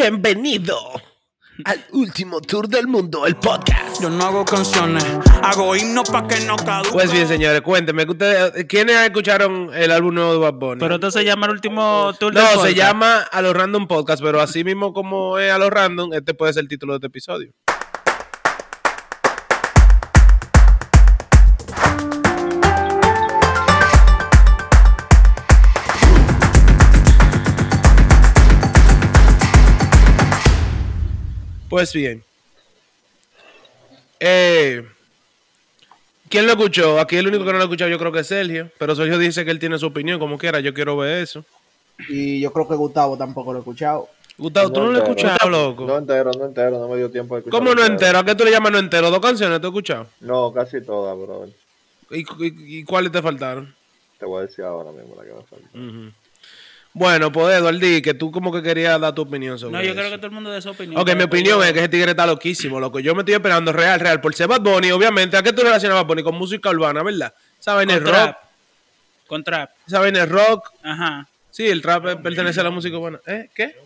Bienvenido al último tour del mundo, el podcast. Yo no hago canciones, hago himnos para que no caduquen. Pues bien, señores, cuéntenme, que ustedes, ¿quiénes escucharon el álbum nuevo de Bad Bunny? Pero esto se llama el último tour del no, se podcast. llama A los Random Podcast, pero así mismo como es A los Random, este puede ser el título de este episodio. Pues bien. Eh, ¿Quién lo escuchó? Aquí el único que no lo ha escuchado yo creo que es Sergio. Pero Sergio dice que él tiene su opinión, como quiera. Yo quiero ver eso. Y yo creo que Gustavo tampoco lo ha escuchado. Gustavo, tú no lo has escuchado, loco. No entero, no entero, no me dio tiempo de escuchar. ¿Cómo no entero? ¿A qué tú le llamas no entero? ¿Dos canciones tú has escuchado? No, casi todas, bro. ¿Y, y- y cuáles te faltaron? Te voy a decir ahora mismo la que me falta. Bueno, pues Eduardo, que tú como que querías dar tu opinión sobre No, yo eso. creo que todo el mundo dé su opinión. Ok, mi opinión yo- es que ese tigre está loquísimo, loco. Yo me estoy esperando real, real. Por ser Bad Bunny, obviamente. ¿A qué tú relacionas Bad Bunny? Con música urbana, ¿verdad? Es Con rock. Con trap. Vaina es rock. Ajá. Sí, el trap pertenece a la música urbana. ¿Eh? ¿Qué?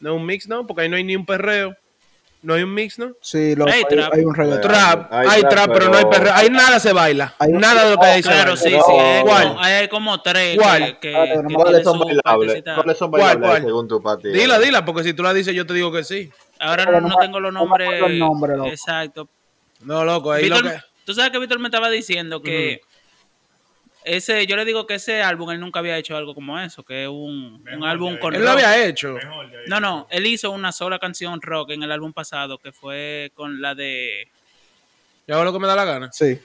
No es un mix, ¿no? Porque ahí no hay ni un perreo. No hay un mix, ¿no? Sí, lo, Hay hay, trap. hay un reggaetón. Trap, hay hay trap, trap, pero no hay perreo. Ahí nada se baila. Hay Nada de lo que hay se Claro, baila. sí, No, sí. Hay ¿cuál? como, hay como tres ¿Cuál? que, Ah, no, ¿Cuáles son bailables? ¿Cuáles son ¿Cuál, bailables cuál? según tu partida? Dila, dila, porque si tú la dices, yo te digo que sí. Ahora no, no no tengo los no nombres. acuerdo el nombre, loco. Exacto. No, loco, ahí Víctor- lo que. Tú sabes que Víctor me estaba diciendo que ese, yo le digo que ese álbum él nunca había hecho algo como eso, que es un, un álbum con Él lo había hecho. No, no, él hizo una sola canción rock en el álbum pasado que fue con la de Yo hago lo que me da la gana. Sí.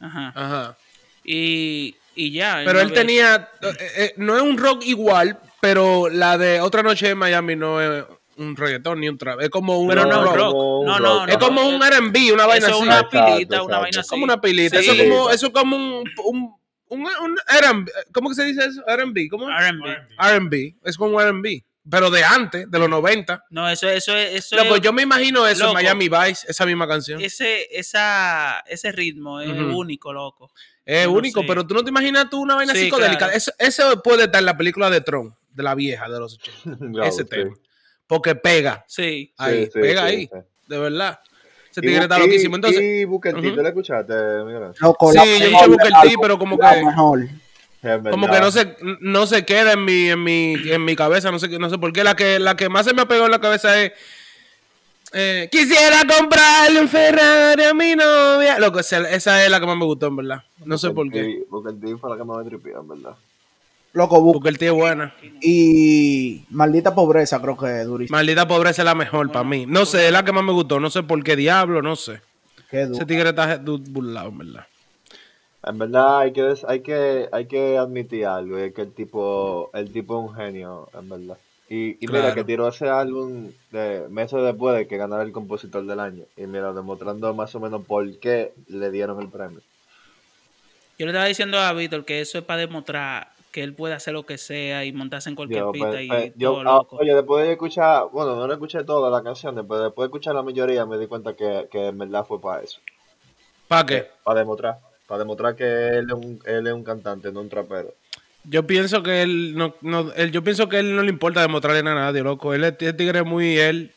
ajá. Ajá. Y, y ya. Pero no él tenía. eh, eh, no es un rock igual, pero la de Otra Noche en Miami no es un reggaetón ni un trap. Es como un Pero no, rock. rock. como un No, rock. no, no. Es como un RB, una vaina Eso es así. una Exacto, pilita, una exacto. vaina así. como una pilita. Sí. Eso es como, eso es como un, un, un, un R&B. ¿Cómo que se dice eso? R&B. ¿Cómo? es? R&B. R&B. Es como un R&B. Pero de antes, de los 90. No, eso, eso, es- eso Loco, es- yo me imagino eso Loco. en Miami Vice, esa misma canción. Es, ese, esa, ese ritmo es único, loco. no único, sé. pero tú no te imaginas tú una vaina Sí, psicodélica. claro. Eso, eso puede estar en la película de Tron, de la vieja, de los 80. Claro, ese sí. tema. Porque pega. Sí. Ahí, Sí, sí, pega sí, ahí. sí. De verdad. Ese tigre está loquísimo. Entonces, Y Booker T. ¿tú la escuchaste, Miguel? Loco, Sí, yo escuché Booker T, pero como que- mejor. Es como que no se, no se queda en mi, en mi, en mi cabeza, no sé, no sé por qué. La que, la que más se me pegó en la cabeza es eh, Quisiera comprarle un Ferrari a mi novia. Loco, esa, esa es la que más me gustó, en verdad. No sé por qué. Booker T fue la que más me tripió, en verdad. Loco, Bu- Porque el tío es buena. y maldita pobreza creo que es durísimo. Maldita pobreza es la mejor para mí. No sé, es la que más me gustó. No sé por qué diablo, no sé. Qué Ese tigre está burlado, en verdad. En verdad hay que, hay que, hay que admitir algo, y es que el tipo, el tipo es un genio, en verdad. Y, y mira que tiró ese álbum de meses después de que ganara el compositor del año. Y mira, demostrando más o menos por qué le dieron el premio. Yo le estaba diciendo a Víctor que eso es para demostrar que él puede hacer lo que sea y montarse en cualquier Yo, pista pues, y pues, yo, todo ah, loco. oye, después de escuchar, bueno, no lo escuché todas las canciones, pero después de escuchar la mayoría me di cuenta que, que en verdad fue para eso. ¿Para qué? Para demostrar. Para demostrar que él es un, él es un cantante, no un trapero. Yo pienso que él no, no él, yo pienso que él no le importa demostrarle nada a nadie, loco. Él es el tigre muy él.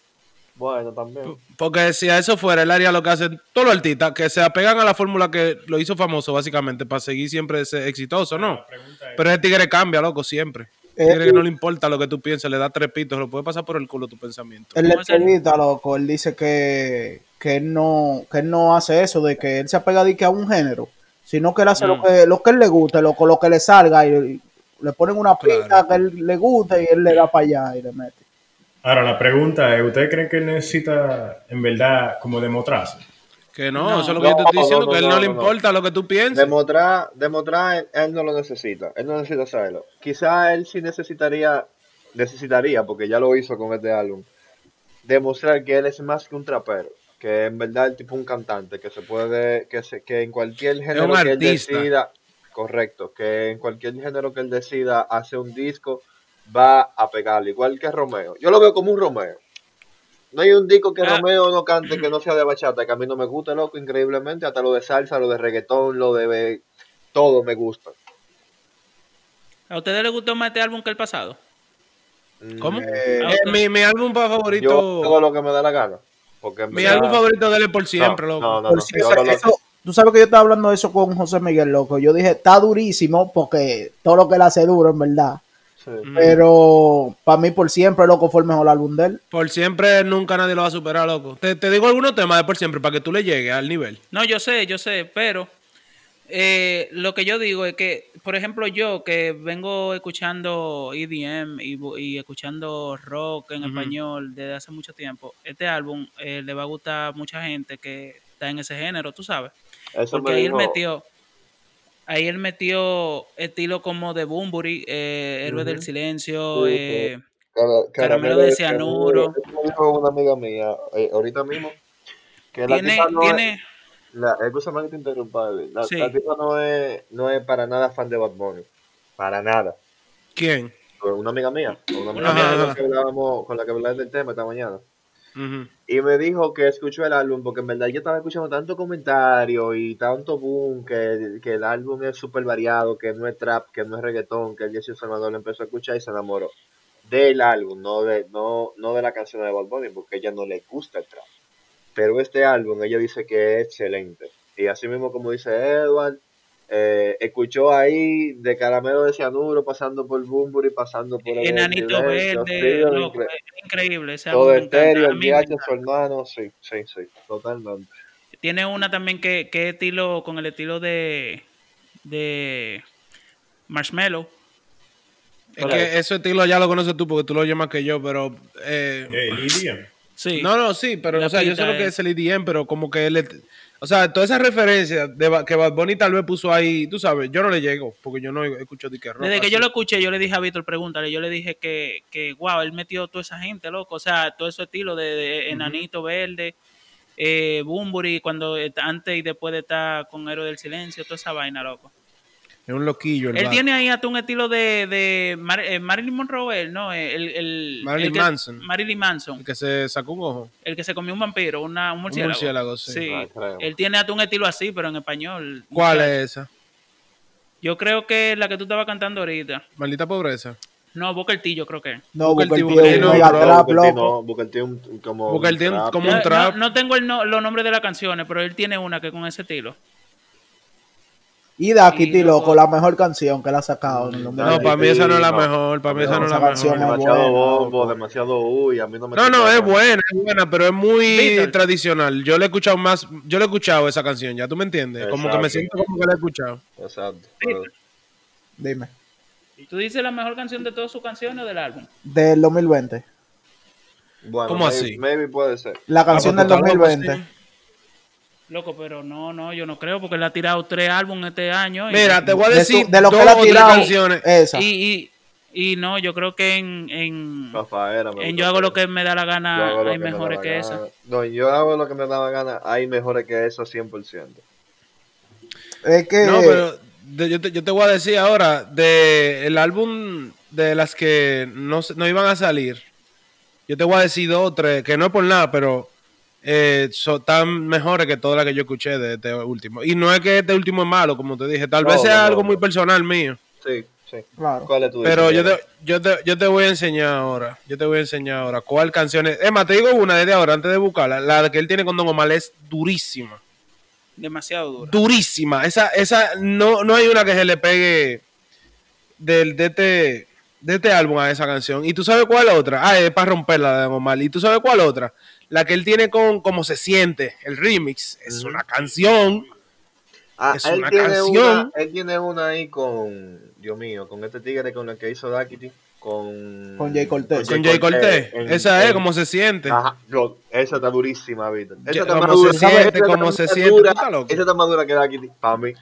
Bueno, también. Porque si a eso fuera, él haría lo que hacen todos los artistas, que se apegan a la fórmula que lo hizo famoso, básicamente, para seguir siempre ese exitoso, ¿no? Pero ese tigre cambia, loco, siempre. Eh, Tigre que no le importa lo que tú piensas, le da tres pitos, lo puede pasar por el culo tu pensamiento. En la ¿Cómo es el- entrevista, loco, él dice que, que, él no, que él no hace eso, de que él se apega de que a un género, sino que él hace Mm. lo, que, lo que él le guste, loco, lo que le salga, y, y le ponen una Claro. pista que él le gusta y él le da para allá y le mete. Ahora, la pregunta es, ¿ustedes creen que él necesita, en verdad, como demostrarse? Que no, No. eso es lo que yo te estoy diciendo, no, que a él no, le no. importa lo que tú pienses. Demostrar, demostrar, él, él no lo necesita. Él no necesita saberlo. Quizá él sí necesitaría, necesitaría, porque ya lo hizo con este álbum, demostrar que él es más que un trapero. Que en verdad el tipo es un cantante, que se puede, que se, que en cualquier género que él decida, correcto, que en cualquier género que él decida hacer un disco, va a pegarle, igual que Romeo. Yo lo veo como un Romeo. No hay un disco que Ah. Romeo no cante que no sea de bachata, que a mí no me gusta, loco, increíblemente. Hasta lo de salsa, lo de reggaetón, lo de... Todo me gusta. ¿A ustedes les gustó más este álbum que el pasado? ¿Cómo? Eh, Eh, mi, mi álbum Yo favorito. hago lo que me da la gana. Porque Mi álbum favorito de él es por siempre, no, loco. No, no, por no. si- Yo eso- hago lo- eso- tú sabes que yo estaba hablando de eso con José Miguel, loco. Yo dije, está durísimo porque todo lo que él hace duro, en verdad. Sí. Pero para mí, por siempre, loco, fue el mejor álbum de él. Por siempre nunca nadie lo va a superar, loco. Te, te digo algunos temas de por siempre para que tú le llegues al nivel. No, yo sé, yo sé, pero eh, lo que yo digo es que, por ejemplo, yo que vengo escuchando EDM y, y escuchando rock en español desde hace mucho tiempo, este álbum eh, le va a gustar a mucha gente que está en ese género, tú sabes. Eso Porque me ahí él metió, ahí él metió estilo como de Bumburi, eh, Héroe del Silencio, Sí, eh, Cara- Caramelo de cianuro. Me dijo una amiga mía eh, ahorita mismo. Que la tiene, no tiene, es, la, que te interrumpa, David. La, Sí. la tipa no es, no es para nada fan de Bad Bunny. Para nada. ¿Quién? Una amiga mía. Una amiga Ajá, mía con la que hablábamos, con la que hablaba del tema esta mañana. Y me dijo que escuchó el álbum porque en verdad yo estaba escuchando tanto comentario y tanto boom que, que el álbum es súper variado, que no es trap, que no es reggaetón, que el Jesse Salvador lo empezó a escuchar y se enamoró del álbum, no de, no, no de la canción de Bad Bunny, porque ella no le gusta el trap. Pero este álbum ella dice que es excelente. Y así mismo como dice Edward, eh, escuchó ahí de caramelo de cianuro, pasando por Bumburi, pasando por el Enanito Verde, incre- increíble. Ese todo estéreo, el encanta. su hermano, sí, sí, sí, totalmente. Tiene una también que, que es estilo, con el estilo de, de Marshmallow. Es que ese estilo ya lo conoces tú porque tú lo llamas que yo, pero. eh, Eh, Lidia. Sí. No, no, sí, pero o sea, yo sé lo que es- es el EDM, pero como que él. O sea, todas esas referencias de, que Bad Bunny tal vez puso ahí, tú sabes, yo no le llego, porque yo no escucho de que rock. Desde que yo lo escuché, yo le dije a Víctor, pregúntale, yo le dije que, que wow, él metió toda esa gente, loco. O sea, todo ese estilo de, de Enanito Verde, eh, Bumburi, cuando antes y después de estar con Héroe del Silencio, toda esa vaina, loco. Es un loquillo el Él tiene ahí hasta un estilo de, de Mar- eh, Marilyn Monroe, él, ¿no? El, el, Marilyn el que- Manson. Marilyn Manson. El que se sacó un ojo. El que se comió un vampiro, una, un murciélago. murciélago, sí. Ah. Él tiene hasta un estilo así, pero en español. ¿Cuál es esa? Yo creo que la que tú estabas cantando ahorita. Maldita pobreza. No, Booker T, yo creo que. No, Booker Booker T, Booker un no, no, Booker un- como Booker un T un- trap. como Yo- un trap. No, no tengo el no- los nombres de las canciones, pero él tiene una que con ese estilo. Y Daquiti, Sí, loco. loco, la mejor canción que él ha sacado. en el No, mundo. para mí esa no es la no. mejor, para mí esa no es la canción mejor. es demasiado buena, bombo, loco. demasiado uy, a mí no me No, no, es buena, es buena, pero es muy tradicional. Yo le he escuchado más, yo le he escuchado esa canción, ya tú me entiendes. Como que me siento como que la he escuchado. Exacto. pero- Dime. ¿Tú dices la mejor canción de todas sus canciones o del álbum? Del 2020. Bueno, ¿Cómo maybe- así? Maybe puede ser. La canción pues del tú estás loco, 2020. Loco, pero no, no, yo no creo, porque él ha tirado tres álbumes este año. y- Mira, te voy a De, decir de lo dos que él ha tirado, canciones. esa. Y, y, y no, yo creo que en, en, Rafaela, en Yo hago lo que me da la gana, hay que mejores que esa. No, yo hago lo que me da la gana, hay mejores que eso 100%. Es que. No, pero de- yo, te, yo te voy a decir ahora, de el álbum de las que no, se- no iban a salir, yo te voy a decir dos o tres, que no es por nada, pero eh, son tan mejores que todas las que yo escuché de este último. Y no es que este último es malo, como te dije, tal No, vez sea no, algo no. muy personal mío. Sí, sí. Claro. ¿Cuál es tu Pero yo te, yo, te, yo te voy a enseñar ahora. Yo te voy a enseñar ahora cuál canción es. Es más, te digo una desde ahora, antes de buscarla. La que él tiene con Don Omar es durísima. Demasiado duro. Durísima. Esa, esa, no, no hay una que se le pegue del, de, este, de este álbum a esa canción. ¿Y tú sabes cuál otra? Ah, es para romperla de Don Omar. ¿Y tú sabes cuál otra? La que él tiene con Cómo se siente, el remix. Es una canción. Ah, es él una tiene canción. Una, él tiene una ahí con, Dios mío, con este tigre con el que hizo Daquiti, con... Con Jay Cortez. Con Jay Cortés. en- Esa es en- Cómo se siente. Ajá, esa está durísima, Víctor. Esa está cómo más se dura, siente, esa está cómo más se dura, siente. Esa está más dura que Daquiti, para mí.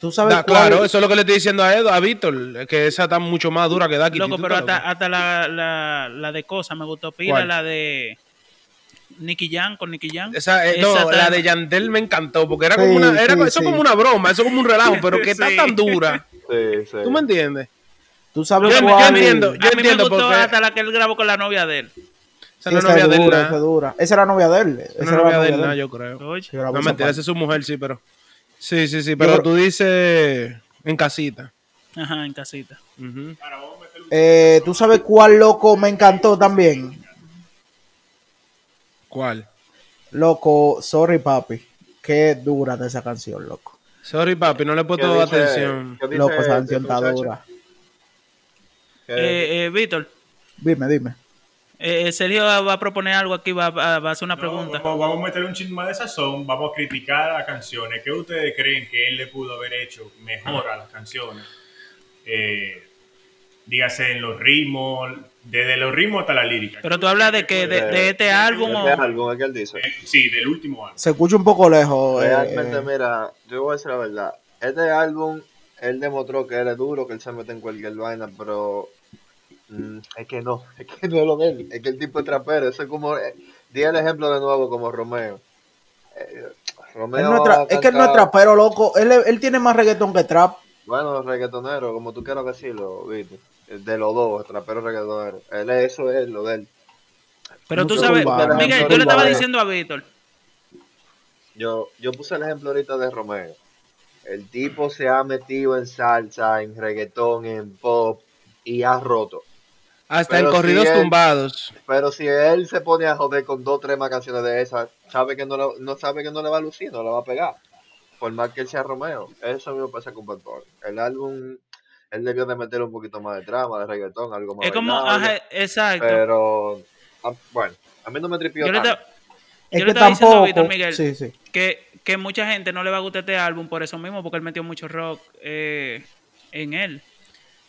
Tú sabes Da- claro, eso es lo que le estoy diciendo a Edo, a Víctor, que esa está mucho más dura que Daki. Loco, pero hasta, hasta la, la, la de Cosa me gustó pila, ¿Cuál? la de Nicky Jam con Nicky Jam. Esa, eh, Esa no, la de Yandel me encantó, porque era Sí, como una, era sí, eso sí. como una broma, eso como un relajo, pero que está tan dura. Sí, sí. ¿Tú me entiendes? Tú sabes Yo- yo cuál. entiendo, yo a mí entiendo me gustó porque- hasta la que él grabó con la novia de él. Esa no es Esa novia de él, dura, esa es dura. Esa era novia de él. Esa No era novia la de él, novia nada, de él. yo creo. Oye, No, esa mentira, esa es su mujer, sí, pero... Sí, sí, sí, pero tú dices en casita. Ajá, en casita. Ujú. Eh, ¿Tú sabes cuál loco me encantó también? ¿Cuál? Loco, sorry papi. Qué dura de esa canción, loco. Sorry, papi, no le he ¿Qué puesto atención. Loco, esa este canción está dura. ¿Qué- Eh, eh, Víctor, Dime, dime. eh, Sergio va a proponer algo aquí, va, va- va a hacer una No, pregunta. vamos, vamos a meterle un chisme de sazón, vamos a criticar las canciones. ¿Qué ustedes creen que él le pudo haber hecho mejor a las canciones? Eh, dígase en los ritmos, desde los ritmos hasta la lírica. Pero tú hablas de que de, de este álbum o... Este álbum es que él dice. Eh, sí, del último álbum. Se escucha un poco lejos. eh, Realmente, eh, mira, yo voy a decir la verdad. Este álbum, él demostró que él es duro, que él se mete en cualquier vaina, pero mm, es que no, es que no es lo de él. Es que el tipo es trapero. Eso es como, eh, di el ejemplo de nuevo como Romeo. Eh, Romeo no es, tra- es que él no es trapero, loco. Él, él tiene más reggaetón que trap. Bueno, reggaetonero, como tú quieras decirlo, ¿viste? De los dos, trapero reggaetonero. Él es, eso es lo de él. Pero tú sabes, urbano, Miguel, yo le estaba urbano. diciendo a Víctor, Yo, yo puse el ejemplo ahorita de Romeo. El tipo se ha metido en salsa, en reggaetón, en pop y ha roto. Hasta Pero en corridos si él- tumbados. Pero si él se pone a joder con dos tres más canciones de esas, sabe que no, le- no sabe que no le va a lucir, no le va a pegar. Por más que él sea Romeo. Eso mismo pasa con Bad Bunny. El álbum, él debió de meter un poquito más de trama, de reggaetón, algo más es como, ajá, exacto. Pero, ah, bueno, a mí no me tripió Yo le, tanto. Es yo que le estaba diciendo a tampoco. Víctor Miguel Sí, sí. que, que mucha gente no le va a gustar este álbum por eso mismo, porque él metió mucho rock eh, en él.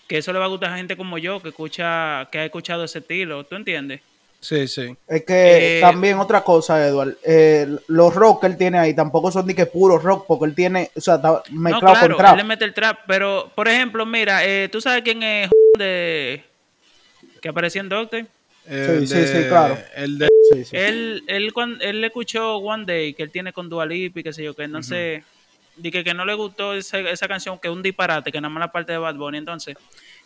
Que eso le va a gustar a gente como yo, que escucha, que ha escuchado ese estilo, ¿tú entiendes? Sí, sí. Es que Eh, también otra cosa, Eduard. eh, los rock que él tiene ahí tampoco son ni que puro rock, porque él tiene, o sea, está No, mezclado claro, con trap. él le mete el trap, pero, por ejemplo, mira, eh, ¿tú sabes quién es de que apareció en Doctor? El sí, sí, claro. El de... Sí, sí. Él, él, cuando, él le escuchó One Day, que él tiene con Dua Lipa y qué sé yo, que no sé, dije que no le gustó esa, esa canción, que es un disparate, que nada más la parte de Bad Bunny. Entonces,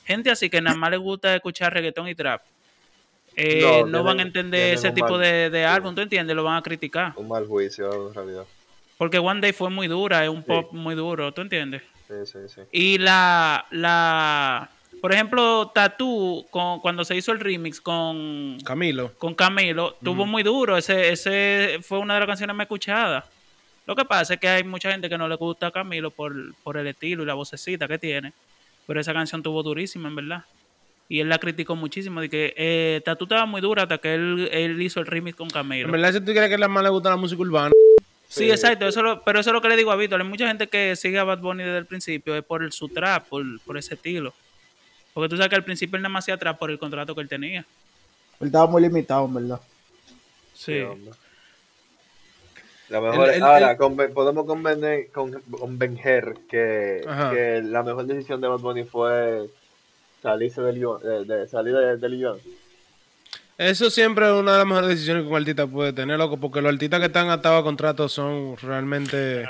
gente así que nada más le gusta escuchar reggaetón y trap, eh, No, van a entender ese tipo mal- de, de sí. álbum, ¿tú entiendes? Lo van a criticar. Un mal juicio, en realidad. Porque One Day fue muy dura, es un Sí. pop muy duro, ¿tú entiendes? Sí, sí, sí. Y la, la, por ejemplo, Tattoo, con, cuando se hizo el remix con, Camilo. con Camilo, tuvo muy duro. Ese, ese fue una de las canciones más escuchadas. Lo que pasa es que hay mucha gente que no le gusta a Camilo por, por el estilo y la vocecita que tiene. Pero esa canción tuvo durísima, en verdad. Y él la criticó muchísimo. De que eh, Tattoo estaba muy dura hasta que él, él hizo el remix con En Camilo. verdad, si tú crees que a la más le gusta la música urbana. Sí, Sí, exacto. Eso lo- pero eso es lo que le digo a Víctor. Hay mucha gente que sigue a Bad Bunny desde el principio. Es por el, su trap, por, por ese estilo. Porque tú sabes que al principio él nada más hacía trap por el contrato que él tenía. Él estaba muy limitado, en verdad. Sí. La mejor, El- el- ahora, podemos convenir, con, convencer que, que la mejor decisión de Bad Bunny fue salirse del de, de salir de, del. Eso siempre es una de las mejores decisiones que un artista puede tener, loco, porque los artistas que están atados a contratos son realmente...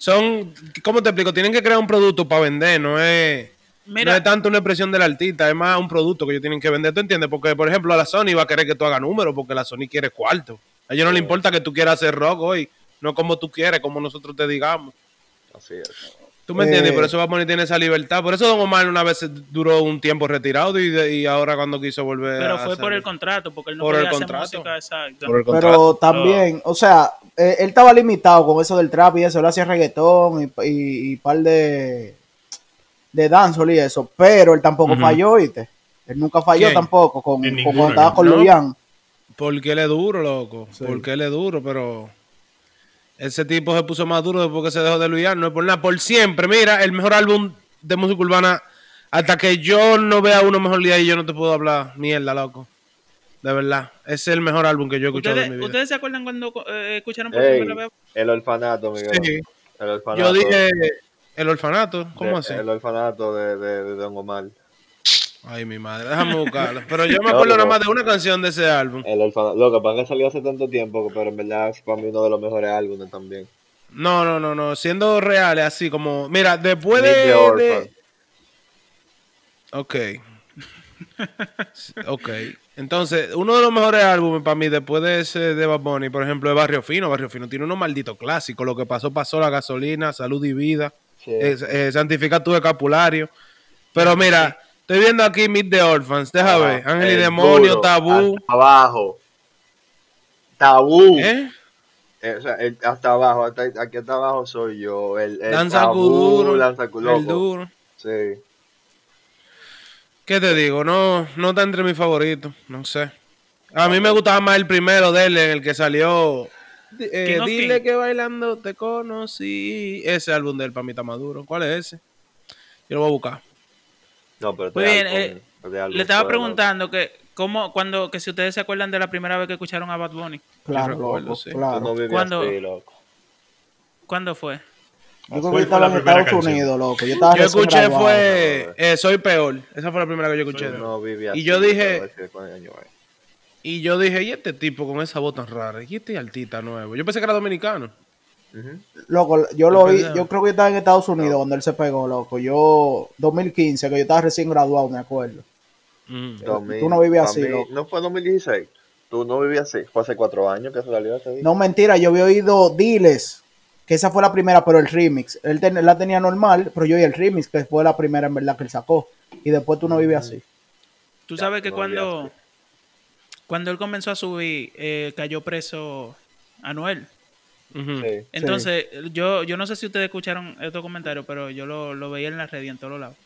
Son, ¿cómo te explico? Tienen que crear un producto para vender, no es... Mira, no es tanto una expresión del artista, es más un producto que ellos tienen que vender, ¿tú entiendes? Porque, por ejemplo, a la Sony va a querer que tú hagas números, porque la Sony quiere cuarto. A ellos no les importa que tú quieras hacer rock hoy, no como tú quieres, como nosotros te digamos. Así es. ¿Tú me entiendes? Eh, Por eso va a poner tiene esa libertad. Por eso Don Omar una vez duró un tiempo retirado y, de- y ahora cuando quiso volver pero a fue por el contrato, porque él no Por el hacer contrato. música exacto. por el contrato. Pero también, o sea, eh, él estaba limitado con eso del trap y eso, él hacía reggaetón y, y, y par de, de dancehall y eso, pero él tampoco Ujú. falló, ¿viste? Él nunca falló ¿Quién? tampoco con, cuando estaba con No. Porque él es duro, loco. Sí. Porque él es duro, pero ese tipo se puso más duro después que se dejó de Luis No es por nada, por siempre. Mira, el mejor álbum de música urbana. Hasta que yo no vea uno mejor día y yo no te puedo hablar mierda, loco. De verdad. Ese es el mejor álbum que yo he escuchado ¿Ustedes, en mi vida. ¿Ustedes se acuerdan cuando eh, escucharon por Ey, primera vez? el orfanato, Miguel. Sí. El orfanato. Yo dije el orfanato. ¿Cómo de- así? El orfanato de, de, de Don Omar. Ay, mi madre. Déjame buscarlo. Pero yo me No, acuerdo no. nada más de una canción de ese álbum. El orfanato. Loco, para que salió hace tanto tiempo, pero en verdad es para mí uno de los mejores álbumes también. No, no, no, no. Siendo reales, así como. Mira, después de. De-. Ok. ok. Entonces, uno de los mejores álbumes para mí después de ese de Bad Bunny, por ejemplo, es Barrio Fino. Barrio Fino tiene unos malditos clásicos. Lo que pasó, pasó la gasolina, salud y vida. Sí. eh, eh, santifica tu escapulario. Pero mira, Estoy viendo aquí Meet the Orphans. Deja Ah, ver. Ángel y Demonio, duro, Tabú. hasta abajo. Tabú. ¿Eh? Eh, o sea, el- hasta abajo, hasta, aquí hasta abajo soy yo. El, el Danza tabú, Kuduro. Danza Kuduro, El duro. Sí. ¿Qué te digo? No, no está entre mis favoritos. No sé. A mí me gustaba más el primero de él, en el que salió. eh, dile King. que bailando te conocí. Ese álbum de él para mí está maduro. ¿Cuál es ese? Yo lo voy a buscar. No, pero Muy bien, álbum- eh, Le estaba preguntando que cómo, cuando, que si ustedes se acuerdan de la primera vez que escucharon a Bad Bunny. Claro, recuerdo, loco, sí. claro. Tú no vivías ¿Cuándo? así, loco. ¿Cuándo fue? Yo creo ¿Cuál que yo estaba en Estados canción? Unidos, loco. Yo estaba Yo escuché graduado. fue eh, Soy Peor. Esa fue la primera que yo escuché. Y así, yo dije-. Y yo dije, ¿y este tipo con esa voz tan rara? ¿Y este artista nuevo? Yo pensé que era dominicano. Loco, yo lo vi, pensaba. yo creo que yo estaba en Estados Unidos cuando él se pegó, loco. Yo, 2015, que yo estaba recién graduado, me acuerdo. Mm. Tú no vivías así, mí- loco. No fue 2016. Tú no vivías así. Fue hace cuatro años que salió ese disco. No, mentira, yo había oído Diles, que esa fue la primera, pero el remix. Él ten- la tenía normal, pero yo oí el remix, que fue la primera en verdad que él sacó. Y después tú no vives así. Tú Ya, sabes que no cuando, cuando él comenzó a subir, eh, cayó preso Anuel. Sí. Entonces, yo, yo no sé si ustedes escucharon estos comentarios, pero yo lo, lo veía en la red y en todos lados.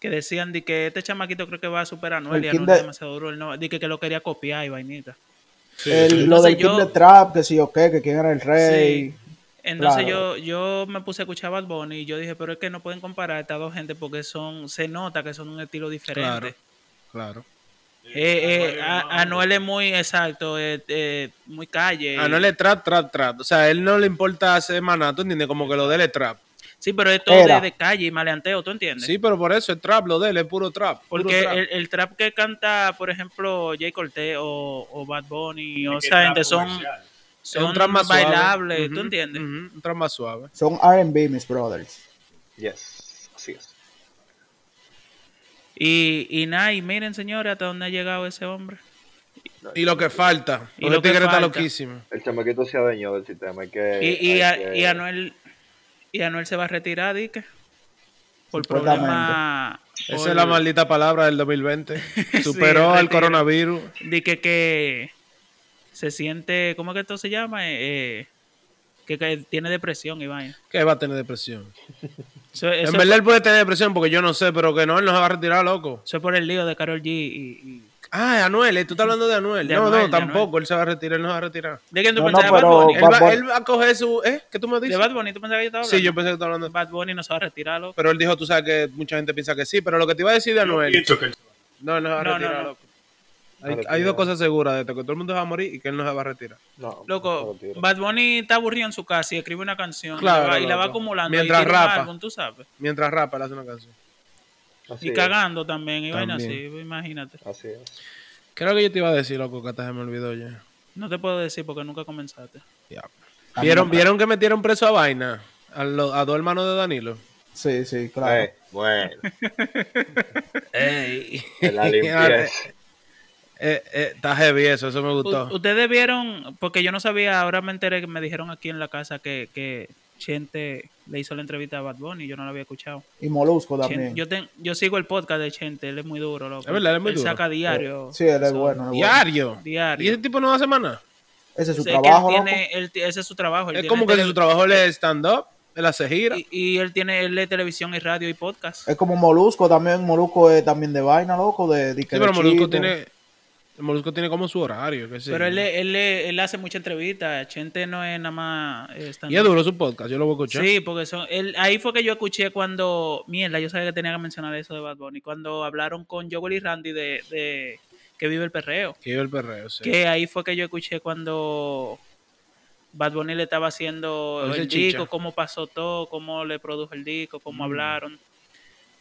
Que decían de que este chamaquito creo que va a superar a Anuel El y Anuel de- demasiado duro. No, di que, que lo quería copiar y vainita. El- lo del yo- King de Trap, que si o qué, que quién era el rey. Sí. Entonces Claro. yo, yo me puse a escuchar Bad Bunny y yo dije, pero es que no pueden comparar a estas dos gente porque son, se nota que son un estilo diferente. Claro. Claro. Eh, eh, a- Anuel es muy exacto, eh, eh, muy calle. No le trap, trap, trap. O sea, a él no le importa hacer maná, ¿tú entiendes? Como que lo de él es trap. Sí, pero es todo Era. de, de calle y maleanteo, ¿tú entiendes? Sí, pero por eso es trap, lo de él es puro trap. puro Porque trap. el, el trap que canta, por ejemplo, Jay Cortez o, o Bad Bunny, o Es esa gente son, comercial. es un son trap más bailables, Ujú, ¿tú entiendes? Un trap más suave. Son RB, mis brothers. Yes. Es. Y, y nada, y miren, señores, hasta dónde ha llegado ese hombre. Y lo que falta. Y Porque lo el que está loquísimo. El chamaquito se adueñó del sistema. Hay que, Y, y, hay a- que- y Anuel, y Anuel se va a retirar, Dique. Por Supuestamente. problemas. Esa es la maldita palabra del 2020. Superó el al coronavirus. de que, que se siente, ¿cómo que esto se llama? Eh, eh, que, que tiene depresión y vaina. Que va a tener depresión. Eso, eso en verdad él puede tener depresión porque yo no sé, pero que no, él no se va a retirar, loco. eso es por el lío de Carol G. Y, y- Ah, Anuel, eh, tú estás hablando de Anuel. De no, Anuel, no, de tampoco, él se va a retirar, él no se va a retirar. ¿De quién tú No, no, pensabas? pero Bad Bunny? Él Bad va, Bunny- él va a coger su... ¿Eh? ¿Qué tú me ¿De dices? Bad Bunny tú pensabas que yo estaba hablando? Sí, yo pensé que estaba hablando de... Bad Bunny no se va a retirar, loco. Pero él dijo, tú sabes que mucha gente piensa que sí, pero lo que te iba a decir de Yo Anuel... pienso que él- No, él no se va a No, no, retirar, no. loco. No Hay, le dos creo. cosas seguras de esto, que todo el mundo se va a morir y que él no se va a retirar. No, Loco, no. Bad Bunny está aburrido en su casa y escribe una canción Claro, y, la va, y la va acumulando. Mientras y rapa. álbum, tú sabes. Mientras rapa, él hace una canción. Así Y es, cagando también, y vaina así, También. imagínate. Así es. ¿Qué era lo que yo te iba a decir, loco? Que hasta se me olvidó ya. No te puedo decir porque nunca comenzaste. Diablo. ¿Vieron, ¿Vieron que metieron preso a Vaina? A, lo- a dos hermanos de Danilo. Sí, sí, claro. Eh, bueno, Ey. la limpieza. Eh, eh, está heavy eso, eso me gustó. U- Ustedes vieron, porque yo no sabía, ahora me enteré que me dijeron aquí en la casa que, que Chente le hizo la entrevista a Bad Bunny, yo no la había escuchado. Y Molusco también. yo, ten- yo sigo el podcast de Chente, él es muy duro, loco. Es verdad, él es muy duro. saca diario. Sí, él es So, bueno. él es bueno. Diario. Diario. ¿Y ese tipo no hace semana? Ese es su que él trabajo, loco. tiene- él ese es su trabajo. él Es tiene como que su trabajo él es stand-up, él hace gira. Y, y él tiene él lee televisión y radio y podcast. Es como Molusco también. Molusco es también de vaina, loco. De, de Sí, pero de Molusco chito. Tiene, Molusco tiene como su horario. qué sé Pero él, él, él hace mucha entrevista. Chente no es nada más. eh. Y es duro su podcast, yo lo voy a escuchar. Sí, porque son, él, ahí fue que yo escuché cuando, mierda, yo sabía que tenía que mencionar eso de Bad Bunny, cuando hablaron con Joel y Randy de, de que vive el perreo. Que vive el perreo, sí. Que ahí fue que yo escuché cuando Bad Bunny le estaba haciendo el chicha. disco, cómo pasó todo, cómo le produjo el disco, Mm. cómo hablaron.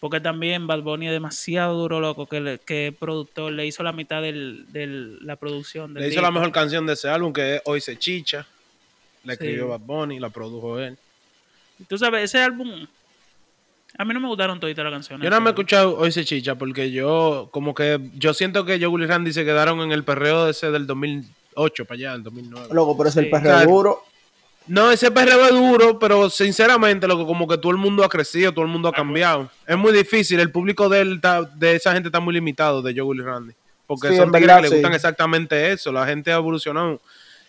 Porque también Bad Bunny es demasiado duro, loco, que, le- que el productor le hizo la mitad de la producción. del Le hizo la mejor canción de ese álbum, que es Hoy se chicha. La Sí. escribió Bad Bunny, la produjo él. Tú sabes, ese álbum, a mí no me gustaron todas las canciones. Yo no me he escuchado Hoy se chicha porque yo, como que, yo siento que Joe y Randy se quedaron en el perreo ese del 2008 para allá, del 2009. Loco, pero es Sí. el perreo Claro. duro. No, ese perreo es duro, pero sinceramente, loco, como que todo el mundo ha crecido, todo el mundo ha cambiado. Es muy difícil, el público de, él de esa gente está muy limitado, de Joe Willy Randy. Porque Sí, son verdad, que le sí. gustan exactamente eso, la gente ha evolucionado.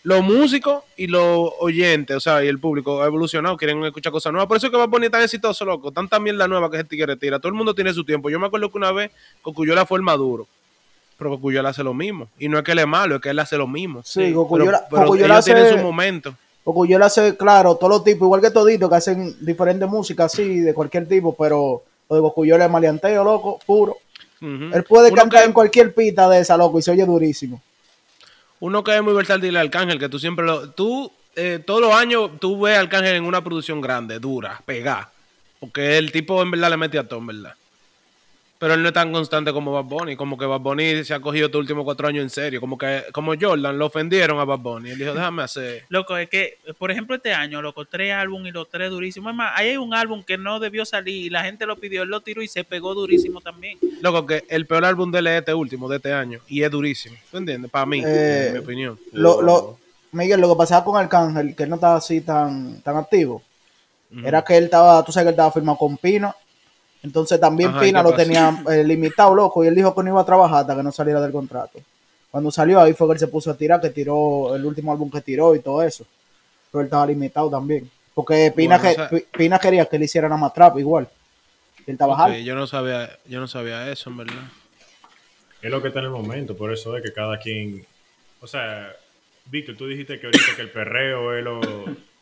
Los músicos y los oyentes, o sea, y el público ha evolucionado, quieren escuchar cosas nuevas. Por eso es que va a poner tan exitoso, loco. Tanta mierda nueva que ese tigre tira. Todo el mundo tiene su tiempo. Yo me acuerdo que una vez Cocuyola fue el maduro. Pero Cocuyola hace lo mismo. Y no es que él es malo, es que él hace lo mismo. Sí, Pero- Cocuyola- pero Cocuyola ellos tienen hace- su momento. Porque yo le hace, claro, todos los tipos, igual que todito, que hacen diferentes músicas así, de cualquier tipo, pero lo de Gokuyola es maleanteo, loco, puro. Él puede Uno cantar que- en cualquier pita de esa, loco, y se oye durísimo. Uno que es muy versátil Arcángel, que tú siempre lo. Tú, eh, todos los años, tú ves a Arcángel en una producción grande, dura, pegada. Porque el tipo en verdad le mete a todo, en verdad. Pero él no es tan constante como Bad Bunny. Como que Bad Bunny se ha cogido estos últimos cuatro años en serio. Como que, como Jordan, lo ofendieron a Bad Bunny. Él dijo, déjame hacer. Loco, es que, por ejemplo, este año, loco, tres álbumes y los tres durísimos. Es más, ahí hay un álbum que no debió salir y la gente lo pidió, él lo tiró y se pegó durísimo también. Loco, que el peor álbum de él es este último, de este año. Y es durísimo. ¿Tú entiendes? Para mí, Eh, en mi opinión. Lo, lo, Miguel, lo que pasaba con Arcángel, que él no estaba así tan, tan activo, era que él estaba, tú sabes que él estaba firmado con Pina, entonces también Ajá, ¿y Pina lo tenía eh, limitado, loco, y él dijo que no iba a trabajar hasta que no saliera del contrato. Cuando salió ahí fue que él se puso a tirar, que tiró el último álbum que tiró y todo eso. Pero él estaba limitado también. Porque Pina, Bueno, que- o sea- Pi- Pina quería que le hicieran a más trap igual. Él estaba Ok, alto. yo no sabía, yo no sabía eso, en verdad. Es lo que está en el momento, por eso es que cada quien. O sea, Víctor, tú dijiste que ahorita que el perreo es lo,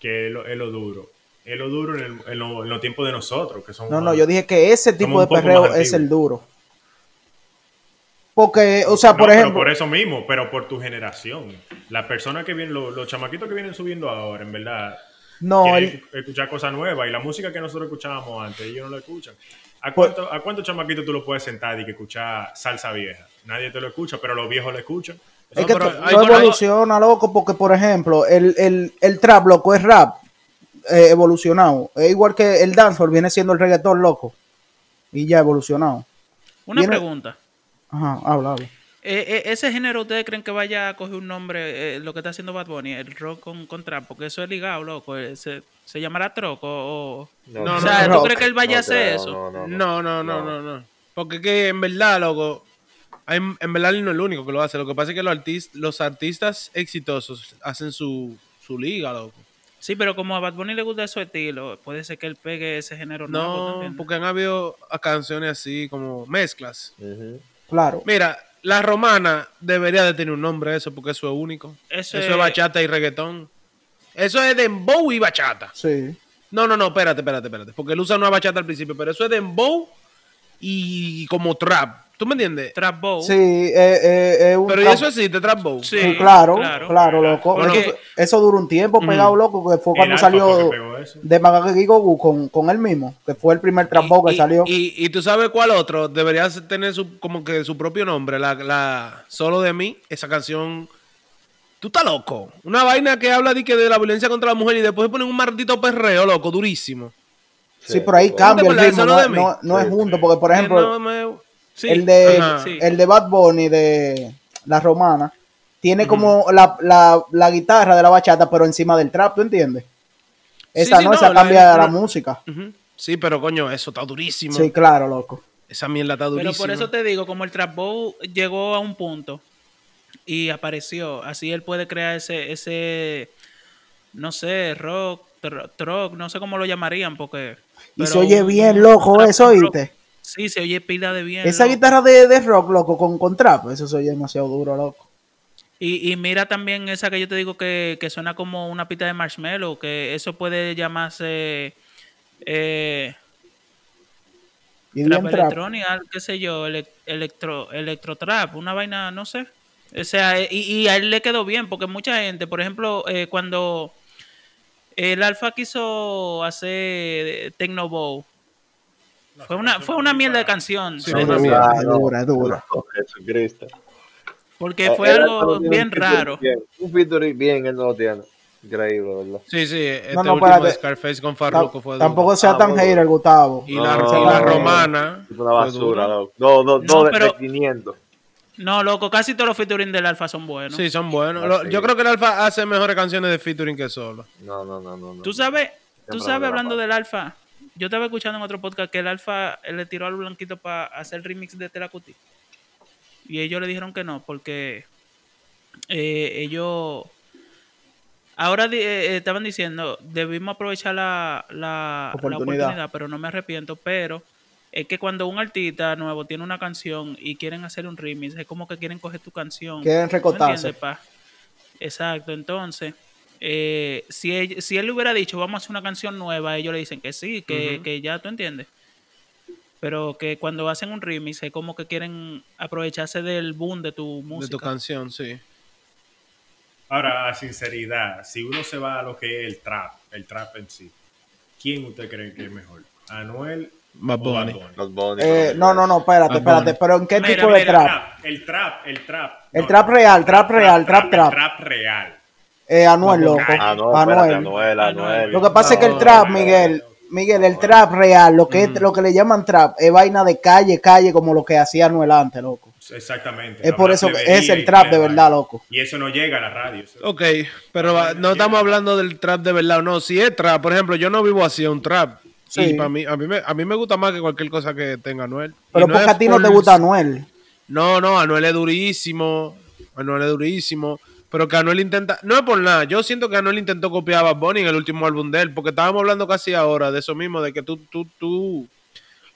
que es lo, es lo duro. Es lo duro en, el- en lo- en los tiempos de nosotros, que somos. No, no, yo dije que ese tipo de perreo es el duro. Porque, o sea, No, por pero ejemplo, por eso mismo, pero por tu generación. Las personas que vienen, los, los chamaquitos que vienen subiendo ahora, en verdad, no, escu- escuchar cosas nuevas y la música que nosotros escuchábamos antes, ellos no la escuchan. ¿A Pues- cuánto, ¿A cuántos chamaquitos tú lo puedes sentar y que escuchar salsa vieja? Nadie te lo escucha, pero los viejos lo escuchan. es que pero evoluciona, loco, porque, por ejemplo, el, el, el trap, loco, es rap eh, evolucionado. Es igual que el dancehall viene siendo el reggaetón, loco. Y ya evolucionado. Una Viene- pregunta. Ajá, habla, habla. Eh, eh, ¿Ese género ustedes creen que vaya a coger un nombre, eh, lo que está haciendo Bad Bunny, el rock con, con trap? Porque eso es ligado, loco. ¿Se, se llamará troco o...? No, No, o sea, no, ¿tú rock. crees que él vaya a No hacer eso? no, no, No, no, no, no, no. Porque es que en verdad, loco, hay- en verdad él no es el único que lo hace. Lo que pasa es que los, artis- los artistas exitosos hacen su, su liga, loco. Sí, pero como a Bad Bunny le gusta su estilo, puede ser que él pegue ese género nuevo. ¿tú No, porque han habido canciones así como mezclas. Claro. Mira, la romana debería de tener un nombre eso porque eso es único. Eso Eso, es- es bachata y reggaetón. Eso es dembow y bachata. Sí. No, no, no, espérate, espérate, espérate. Porque él usa una bachata al principio, pero eso es dembow y como trap. ¿Tú me entiendes? Trap Bow. Sí, eh, eh, eh, un Pero ¿y trap- eso existe, trap bow? Sí. Sí, claro, claro. claro, loco. Bueno, eso, eso duró un tiempo pegado, loco, que fue cuando salió de Magagi Goku con, con él mismo, que fue el primer trap bow que y, salió. Y, y tú sabes cuál otro debería tener su, como que su propio nombre, la, la Solo de mí, esa canción. Tú estás loco. Una vaina que habla de, que de la violencia contra la mujer y después ponen un maldito perreo, loco, durísimo. sí, por ahí sí. cambia ¿No el ritmo, no, no- es Sí, junto, sí. porque por ejemplo, no me- Sí, el de ajá. sí. el de Bad Bunny de la romana tiene como la, la, la guitarra de la bachata, pero encima del trap, ¿tú entiendes? Esa sí, no, esa cambia la, la- música. Sí, pero coño, eso está durísimo. Sí, claro, loco. Esa mierda está durísima. Pero por eso te digo, como el Trap Bow llegó a un punto y apareció, así él puede crear ese, ese no sé, rock, tro- no sé cómo lo llamarían, porque... Y se oye bien, loco, eso. ¿oíste? Sí, se oye pila de bien. Esa loco. guitarra de, de rock, loco, con, con trap, eso se oye demasiado duro, loco. Y, y mira también esa que yo te digo que, que suena como una pita de marshmallow, que eso puede llamarse eh, Y trap electrónica, qué sé yo, ele- electro, electro trap, una vaina, no sé. O sea, eh, y, y a él le quedó bien, porque mucha gente, por ejemplo, eh, cuando el Alfa quiso hacer Techno Bow, fue una, fue una mierda de canción, Sí, una Es mierda. dura, es dura, es dura. Jesucristo. porque Eh, fue algo bien raro. bien. Un featuring bien, él no lo tiene. Increíble, ¿verdad? Sí, sí, este No, no, último de Scarface con Farruko fue duro. Tampoco sea Ah, tan bueno. hater, Gustavo. Y la, No, y la no, romana. Es una basura, loco. No, no, No, no, de, pero- de 500. No, loco, casi todos los featuring del Alfa son buenos. Sí, son buenos. Ah, sí. Yo creo que el Alfa hace mejores canciones de featuring que solo. No, no, no, no. no. Tú sabes, tú sabes hablando del Alfa, yo estaba escuchando en otro podcast que el Alfa le tiró al Blanquito para hacer remix de Telacuti. Y ellos le dijeron que no, porque eh, ellos ahora eh, eh, estaban diciendo, debimos aprovechar la, la, la Oportunidad. pero no me arrepiento, pero es que cuando un artista nuevo tiene una canción y quieren hacer un remix, es como que quieren coger tu canción. Quieren ¿Tú recotarse. Exacto, entonces, eh, si, él, si él le hubiera dicho, vamos a hacer una canción nueva, ellos le dicen que sí, que, que ya tú entiendes. Pero que cuando hacen un remix es como que quieren aprovecharse del boom de tu De música. tu canción, sí. Ahora, a sinceridad, si uno se va a lo que es el trap, el trap en sí, ¿quién usted cree que es mejor? ¿Anuel Bad o Bad Bunny. Bad Bunny, Eh, no, no, no, espérate, espérate. Pero ¿en qué Mira, tipo de trap? El trap, el trap. El trap real, trap real, trap, El trap. trap real. Eh, Anuel, loco. Anuel. Anuel, Anuel. Lo que pasa es que el trap, Miguel, Miguel, el trap real, lo que, es- lo que le llaman trap, es vaina de calle, calle, como lo que hacía Anuel antes, loco. Exactamente. Es por eso que es el trap de verdad, loco. Y eso no llega a la radio. eso- Ok, pero va- no estamos hablando del trap de verdad o no. Si es trap, por ejemplo, yo no vivo así un trap. Sí. Y para mí, a mí, me, a mí me gusta más que cualquier cosa que tenga Anuel. Pero no porque a ti no te gusta Anuel. No, no, Anuel es durísimo. Anuel es durísimo. Pero que Anuel intenta. No es por nada. Yo siento que Anuel intentó copiar a Bad Bunny en el último álbum de él. Porque estábamos hablando casi ahora de eso mismo. De que tú, tú, tú.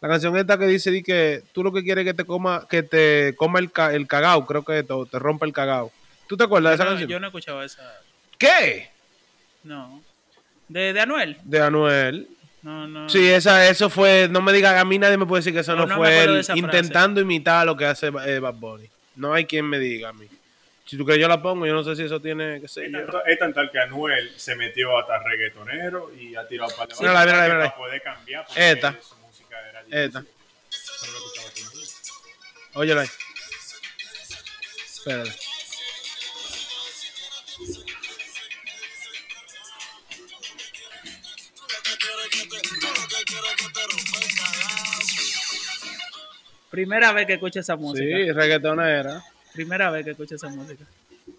La canción esta que dice di que tú lo que quieres es que te coma, que te coma el, ca- el cagao. Creo que te, te rompa el cagao. ¿Tú te acuerdas de esa no, canción? yo no escuchaba esa. ¿Qué? No. ¿De, de Anuel? De Anuel. No, no. Sí, esa, eso fue. No me digas, a mí nadie me puede decir que eso No, fue él frase. intentando imitar lo que hace eh, Bad Bunny. No hay quien me diga a mí. Si tú crees yo la pongo, yo no sé si eso tiene que ser. Es tanto- es tan tal que Anuel se metió hasta reggaetonero y ha tirado para Mírala, mírala, mírala. para poder cambiar. porque Esta. su música era difícil. Esta. Mundo. Óyela ahí. Espérate. Primera vez que escucho esa música. Sí, reggaetonera. Primera vez que escucho esa música.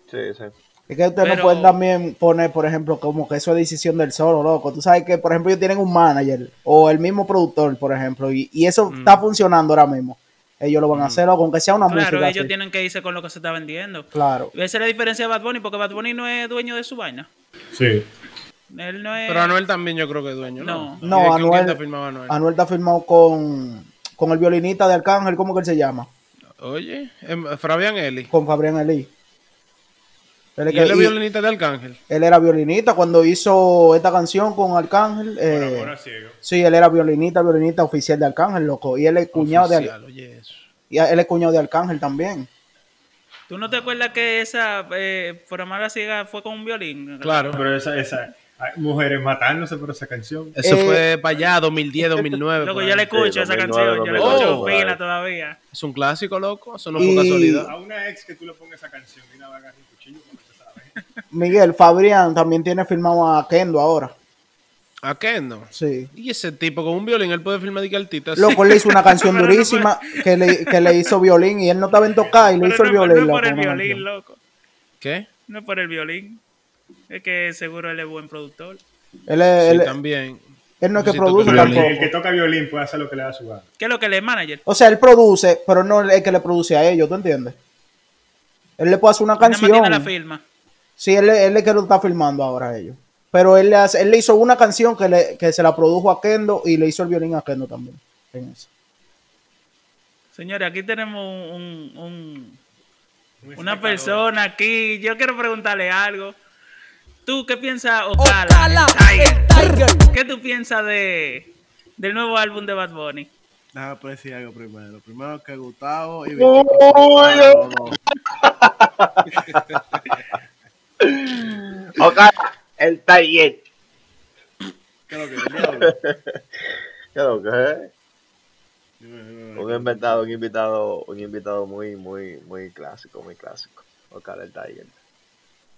Sí, sí. Es que ustedes Pero- no pueden también poner, por ejemplo, como que eso es decisión del solo, loco. Tú sabes que, por ejemplo, ellos tienen un manager o el mismo productor, por ejemplo, y, y eso está funcionando ahora mismo. Ellos lo van a hacer, loco, aunque sea una Claro, música. ellos así. tienen que irse con lo que se está vendiendo. Claro. Esa es la diferencia de Bad Bunny, porque Bad Bunny no es dueño de su vaina. Sí. Él no es. Pero Anuel también yo creo que es dueño, ¿no? No. ¿Y No, de quién- Anuel- quién te ha firmado Anuel? Anuel está firmado con, con el violinista de Arcángel, ¿cómo que él se llama? Oye, em, Fabián Eli. Con Fabián Elí. Él, es ¿Y él y- violinista de Arcángel? él era violinista cuando hizo esta canción con Arcángel. Eh, ciego. sí, él era violinista, violinista oficial de Arcángel, loco. Y él es cuñado de, Oficial, oye eso. y él es cuñado de Arcángel también. ¿Tú no te acuerdas que esa, eh, por amar a ciega, fue con un violín? Claro. Pero esa, esa, hay mujeres matándose por esa canción. Eso Eh, fue para allá, 2010, 2009. Loco, yo le escucho Sí, esa 2009, canción, yo le 2008, escucho fina todavía. Es un clásico, loco. Eso no Y- fue casualidad. A una ex que tú le pongas esa canción y una va a agarrar un cuchillo como se sabe. Miguel, Fabrián también tiene firmado a Kendo ahora. ¿A no? Sí. Y ese tipo con un violín, él puede filmar de que altita. Loco, él le hizo una canción no durísima que, le, que le hizo violín y él no estaba en tocar y le hizo no, el violín. no es por loco, el violín, loco. ¿Qué? No es por el violín. Es que seguro él es buen productor. Él, es- Sí, él- también. él no es que produce que Pero el, violín. el que tampoco. toca violín puede hacer lo que le da su gana. ¿Qué es lo que le es manager? O sea, él produce, pero no es el que le produce a ellos, ¿tú entiendes? Él le puede hacer una canción. tiene la firma. Sí, él, él es el que lo está filmando ahora a ellos. Pero él le, hace- él le hizo una canción que, le, que se la produjo a Kendo y le hizo el violín a Kendo también. en eso. Señores, aquí tenemos un, un- Un una persona aquí. Yo quiero preguntarle algo. ¿Tú qué piensas, Ocala? el Tiger? ¿Qué tú piensas de, del nuevo álbum de Bad Bunny? Déjame pues decir algo primero. Primero que Gustavo y no, no. Ok, el taller. ¿Qué es lo que? ¿Qué es lo que es? Un invitado, un invitado, un invitado muy, muy, muy clásico, muy clásico. Ojalá el Tiger,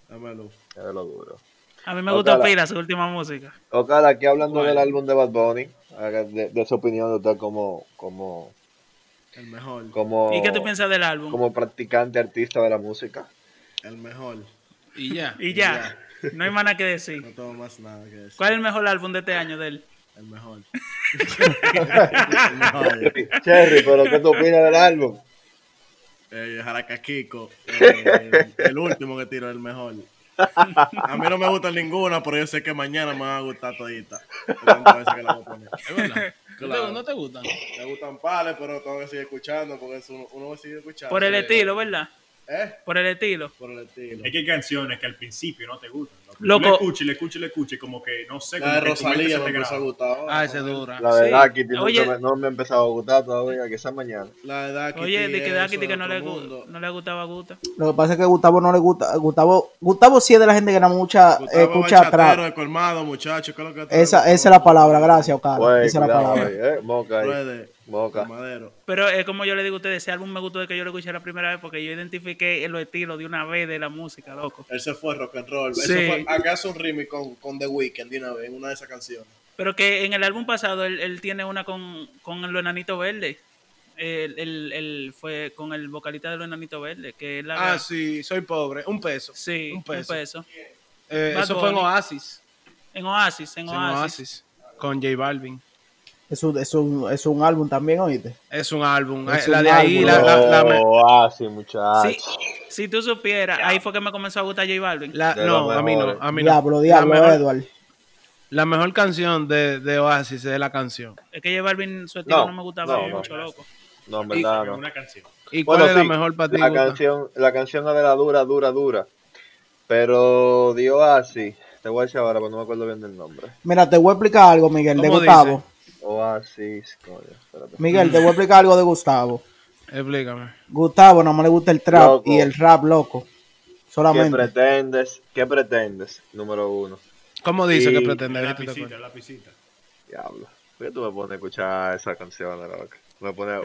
Dámelo. es de lo duro. A mí me Ocala. gustó pila su última música. Ojalá, aquí hablando del álbum de Bad Bunny, haga de, de su opinión de usted como, como, El mejor. como, ¿Y qué tú piensas del álbum? como practicante artista de la música. El mejor. Y ya. Y ya, no hay más nada que decir. No tengo más nada que decir. ¿Cuál es el mejor álbum de este año de él? El mejor. el mejor. Cherry, pero ¿qué tú opinas del álbum? Eh, Jaraka Kiko. eh, el último que tiro, el mejor. A mí no me gusta ninguna, pero yo sé que mañana me van a gustar toditas. Entonces, que la voy a poner. Es verdad. ¿No, Claro. te, no te gustan? Me gustan pales, pero tengo que seguir escuchando porque eso uno, uno sigue escuchando. Por el estilo, ¿verdad? ¿Eh? Por el estilo. Por el estilo. Es que hay canciones que al principio no te gustan. Loco. Le escuchas, le escuchas, le escuchas, como que no sé. La de Rosalía me te empezó a gustar. ahora, Ah, esa es joder. dura. La de Sí. Daquiti no, me- no me ha empezado a gustar todavía, que sea mañana. La de Daquiti, Oye, de que de que no le, no le gustaba Gusta. Lo que pasa es que Gustavo no le gusta. Gustavo, Gustavo sí es de la gente que no mucha Gustavo escucha atrás. colmado, muchacho. ¿qué es lo que Esa, esa es la palabra, gracias, Ocar. Güey, Esa es la palabra. Moca. Madero. Pero es como yo le digo a ustedes, ese álbum me gustó de que yo lo escuché la primera vez porque yo identifiqué los estilos de una vez de la música, loco. Él se fue rock and roll. Sí. Fue, acá hace un remix con, con The Weeknd de una vez, en una de esas canciones. Pero que en el álbum pasado él, él tiene una con, con los enanitos verdes. El, el- el- fue con el vocalista de los enanitos verdes, que es la... Ah, sí, soy pobre. Un peso. Sí, un un peso. Eh, eso fue en. Oasis. En Oasis, en Sí, en Oasis. Oasis. Con J Balvin. Es un, es, un, es un álbum también, oíste. Es un álbum. Es la un de ahí, álbum. la, la, la me- Oh, ah, sí, muchacho. Sí, si tú supieras, ahí fue que me comenzó a gustar J Balvin. la- De no, a mí no. A mí no. Diablo, diablo, la, mejor, la canción de, de Oasis es la canción. Es que J Balvin, su estilo No, no, me gustaba no, no. mucho, loco. No, en verdad, Es no. una canción. ¿Y cuál Bueno, es la mejor para ti? La canción, la canción de la dura, dura, dura. Pero dio así. Te voy a decir ahora, pero no me acuerdo bien del nombre. Mira, te voy a explicar algo, Miguel, de ¿Cómo Gustavo. Oasis, coño, espérate. Miguel, te voy a explicar algo de Gustavo. Explícame. Gustavo no me le gusta el trap Loco. y el rap, loco. ¿Qué Solamente. pretendes? ¿Qué pretendes? Número uno. ¿Cómo dice Y- que pretende? La acuerdo. la lapicita. Diablo. ¿Por qué tú me pones a escuchar esa canción, loco? Me pones...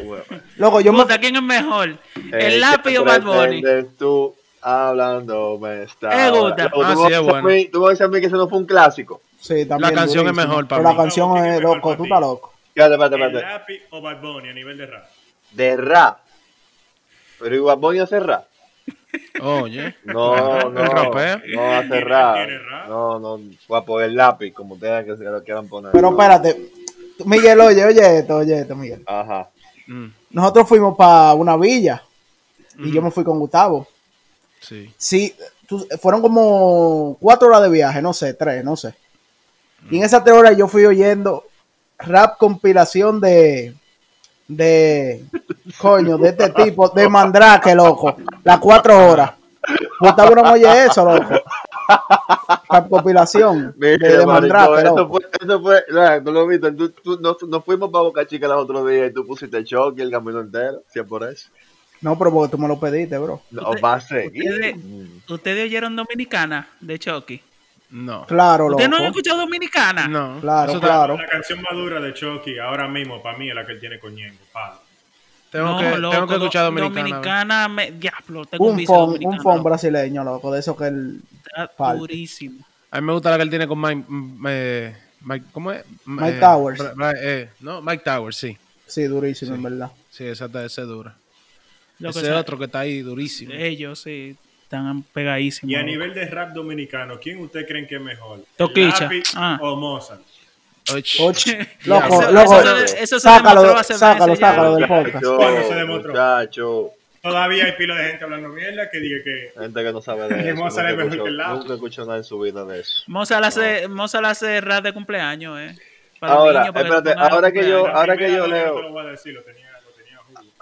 Loco, yo me, Gusta, ¿quién es mejor? Eh, ¿El lápiz ¿qué o Bad Bunny? pretendes tú hablando me está... Eh, gusta. Loco, Ah, tú sí, me es bueno. mí- Tú me decir a mí que eso no fue un clásico. Sí, también La canción es mejor para Pero mí. la canción No, ¿quién es loco, tú estás loco. Espérate, espérate, ¿El espérate. lápiz o Bad Bunny a nivel de rap? De rap. Pero igual voy a hacer rap. Oye. No, no, El rapeo. no hace ¿Tiene- rap. No, no, voy a poner lápiz, como tengan que se lo quieran poner. Pero espérate. Miguel, oye, oye esto, oye esto, Miguel. Ajá. Mm, Nosotros fuimos para una villa y yo me fui con Gustavo. sí. Sí, tú- fueron como cuatro horas de viaje, no sé, tres, no sé. Y en esas tres horas yo fui oyendo rap compilación de, de, coño, de este tipo, de Mandrake, loco. Las cuatro horas. Gustavo no oye eso, loco. Rap compilación de, Mire, de maricón, Mandrake, eso loco. fue, eso fue, no, tú lo viste, tú, tú- nos, nos fuimos para Boca Chica los otros días y tú pusiste choque el camino entero, si es por eso. No, pero porque tú me lo pediste, bro. No, va a seguir. ustedes-. ¿Ustedes oyeron Dominicana de Chucky? No. Claro, loco. ¿Ustedes no han escuchado Dominicana? No. Claro, claro. La canción más dura de Chucky ahora mismo para mí es la que él tiene con Ñengo. Tengo, No, que, tengo loco, que escuchar Do- Dominicana. Dominicana, me, diablo, tengo un, Un fon, un fon loco. brasileño, loco, de eso que él... Está durísimo. A mí me gusta la que él tiene con Mike. mm, eh, Mike ¿Cómo es? Mike Eh, Towers. Eh, no, Mike Towers, sí. Sí, durísimo, en verdad. Sí, esa, esa es dura. Lo que Ese sea, otro que está ahí durísimo. Ellos sí, están pegadísimos. Y a nivel de rap dominicano, ¿quién usted creen que es mejor? Toquicha. ¿Lápiz Ah. o Mozart? Och. Och, loco, Eso- loco, eso se- demostró hace sácalo, sácalo del podcast. Muchacho, Todavía hay pila de gente hablando mierda que diga que gente que no sabe de eso. Mozart es Nunca mejor que el lápiz. nunca escuchó nada en su vida de eso. Mozart hace, Mozart hace rap de cumpleaños, eh. Para Ahora, niños, espérate, ahora que yo- ahora que yo leo-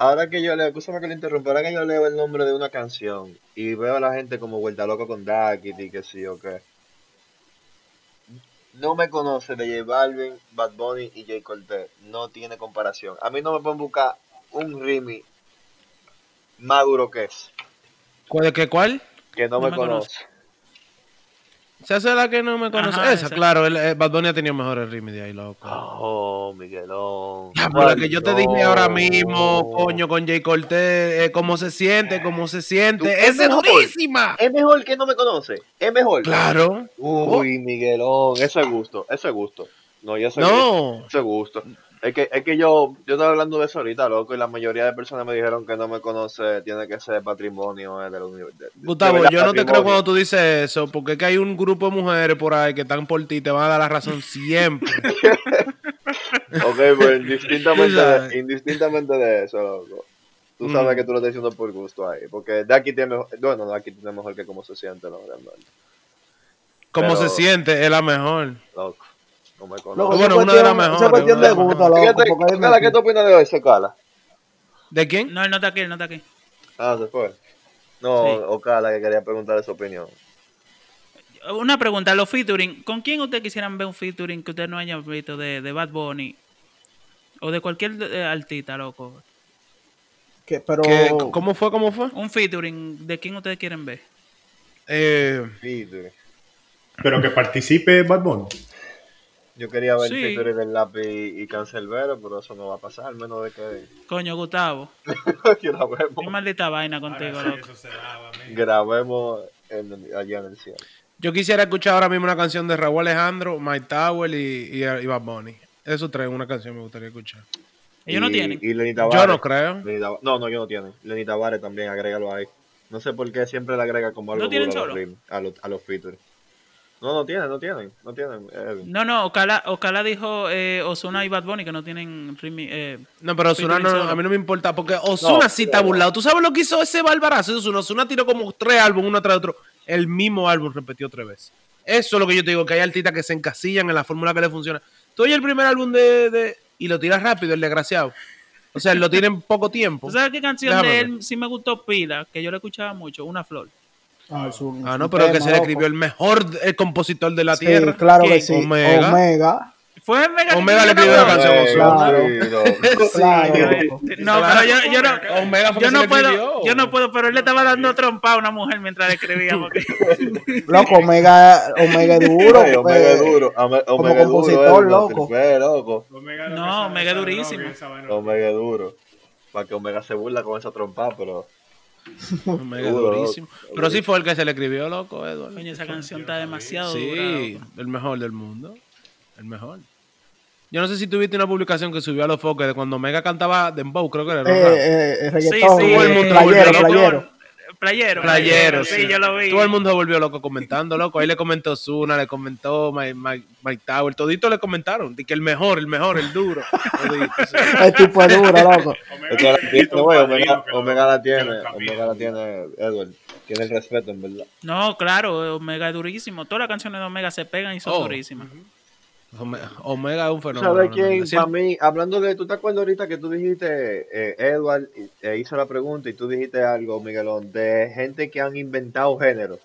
Ahora que yo leo, escúchame que lo interrumpa, ahora que yo leo el nombre de una canción y veo a la gente como vuelta loca con Daquiti, que sí o qué. No me conoce de J Balvin, Bad Bunny y J Cortez. No tiene comparación. A mí no me pueden buscar un Rimi más duro que es. ¿Cuál de qué cuál? Que no, No me, me conoce. Se hace la que no me conoce. Ajá, esa, esa. claro. El, eh, Bad Bunny ha tenido mejores ritmos de ahí, loco. Oh, Miguelón. Ya, por la que yo te dije ahora mismo, coño, con Jay Cortez, eh, cómo se siente, cómo se siente. es ¡Esa es mejor. durísima! Es mejor que no me conoce. Es mejor. Claro. Uy, Miguelón. Eso es gusto. Eso es gusto. No, yo sé No. Eso es gusto. Es que, es que yo, yo estaba hablando de eso ahorita, loco, y la mayoría de personas me dijeron que no me conoce, tiene que ser patrimonio eh, de la universidad. Gustavo, yo no te creo cuando tú dices eso, porque es que hay un grupo de mujeres por ahí que están por ti y te van a dar la razón siempre. Ok, pues indistintamente, de, indistintamente de eso, loco. Tú Mm. sabes que tú lo estás diciendo por gusto ahí. Porque de aquí tiene mejor, bueno, de aquí tiene mejor que cómo se siente, ¿no? Realmente. Como Pero- se siente, es la mejor. Loco. No me conozco. Loco, Bueno, una de las mejores, Esa cuestión de gusto, loco. ¿qué tú opinas de ese Cala? ¿De quién? No, él no está aquí, él no está aquí. Ah, se fue. No, Sí. Ocala, que quería preguntarle su opinión. Una pregunta, los featuring, ¿con quién ustedes quisieran ver un featuring que ustedes no hayan visto de, de Bad Bunny? O de cualquier eh, artista, loco. Que- pero ¿Qué- ¿Cómo fue? ¿Cómo fue? Un featuring, ¿de quién ustedes quieren ver? Eh, sí. Pero que participe Bad Bunny. Yo quería ver Sí. el featuring del lápiz y Cancelbero, pero eso no va a pasar, al menos de que, Coño, Gustavo. Qué maldita vaina contigo, sí, loco. daba, grabemos en- allá en el cielo. yo quisiera escuchar ahora mismo una canción de Raúl Alejandro, Mike Tower y, y, y Bad Bunny. Esos tres, una canción me gustaría escuchar. Ellos no Y- tienen. Y Yo no creo. No, no, yo no tienen. Lenny Tavares también, agrégalo ahí. No sé por qué siempre le agrega como algo ¿No tienen duro a los, solo? a los, a los features. No, no tienen, no tienen, no tienen. eh, No, no, Ocala, Ocala dijo eh, Ozuna y Bad Bunny que no tienen eh, No, pero Osuna no, a mí no me importa, porque Osuna No, sí está burlado. ¿Tú sabes lo que hizo ese barbarazo? Osuna, Osuna tiró como tres álbumes uno tras otro. El mismo álbum repetió tres veces. Eso es lo que yo te digo, que hay artistas que se encasillan en la fórmula que le funciona. Tú oyes el primer álbum de, de- y lo tiras rápido, el desgraciado. O sea, lo tiene en poco tiempo. ¿Tú sabes qué canción Déjame de ver. él sí me gustó pila? Que yo le escuchaba mucho, Una Flor. Ah, Ah, es no, pero que tema, se le escribió el mejor eh, compositor de la Sí, tierra. claro ¿Quién? que sí. Omega. Omega. Fue Omega. que Omega le escribió escribió la canción no. No, pero yo, yo no, Omega fue yo que no puedo, escribió. yo no puedo, pero él le estaba dando trompa a una mujer mientras le escribía. porque- Loco, Omega, Omega duro. Ay, Omega eh, es duro. Ome- como Omega duro, compositor, eh, loco. loco. No, que Omega durísimo. Omega duro. Para que Omega se burla con esa trompa, pero. Omega durísimo. Pero sí fue el que se le escribió, loco, Edward. Coño, esa canción está demasiado dura. Sí, el mejor del mundo. El mejor. Yo no sé si tuviste una publicación que subió a los foques de cuando Omega cantaba Dembow, creo que era. ¿no? eh, eh, Sí, sí, todo el eh, mundo playero, playero. Playero. Playero, sí, yo lo vi. Todo el mundo se volvió loco comentando, loco. Ahí le comentó Zuna, le comentó Mike, Mike, Mike Tower, todito le comentaron. De que el mejor, el mejor, el duro. Todito, sí. El tipo es duro, loco. Omega la tiene, Omega, la tiene. encamine. Omega la tiene, Edward. Tiene el respeto, en verdad. No, claro, Omega es durísimo. Todas las canciones de Omega se pegan y son Oh. durísimas. Omega es un fenómeno. ¿Sabes quién? Para mí, hablando de, ¿tú te acuerdas ahorita que tú dijiste, eh, Edward eh, hizo la pregunta y tú dijiste algo, Miguelón, de gente que han inventado género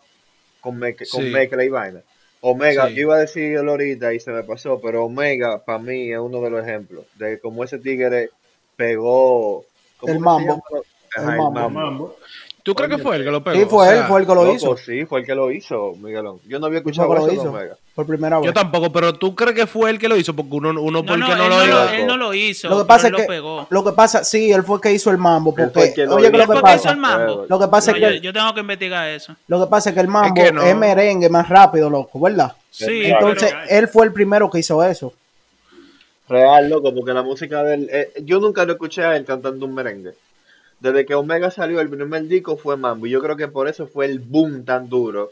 con, me- con Sí. mezcla y vaina? Omega, Sí. yo iba a decirlo ahorita y se me pasó, pero Omega para mí es uno de los ejemplos de cómo ese tigre pegó ¿cómo El mambo. Ajá, El el mambo. ¿Tú crees que fue él que lo pegó? Sí, fue O él, fue el que lo Loco, hizo. Sí, fue el que lo hizo, Miguelón. Yo no había escuchado que lo hizo. Omega. Por primera vez. Yo tampoco, pero ¿tú crees que fue él que lo hizo? Porque uno, uno No, porque no, no, él, lo no lo, él no lo hizo. Lo que pasa es que, lo pegó. lo que pasa, sí, él fue el que hizo el mambo, Él fue porque, el que oye, que hizo. lo que ¿Él fue el que hizo pasa, el mambo? lo que pasa No, es yo, que, yo tengo que investigar eso. lo que pasa es que el mambo que es, merengue más rápido, loco, ¿verdad? Sí, Entonces, pero- él fue el primero que hizo eso. Real, loco, porque la música del... eh, yo nunca lo escuché a él cantando un merengue. Desde que Omega salió, el primer disco fue Mambo. Y yo creo que por eso fue el boom tan duro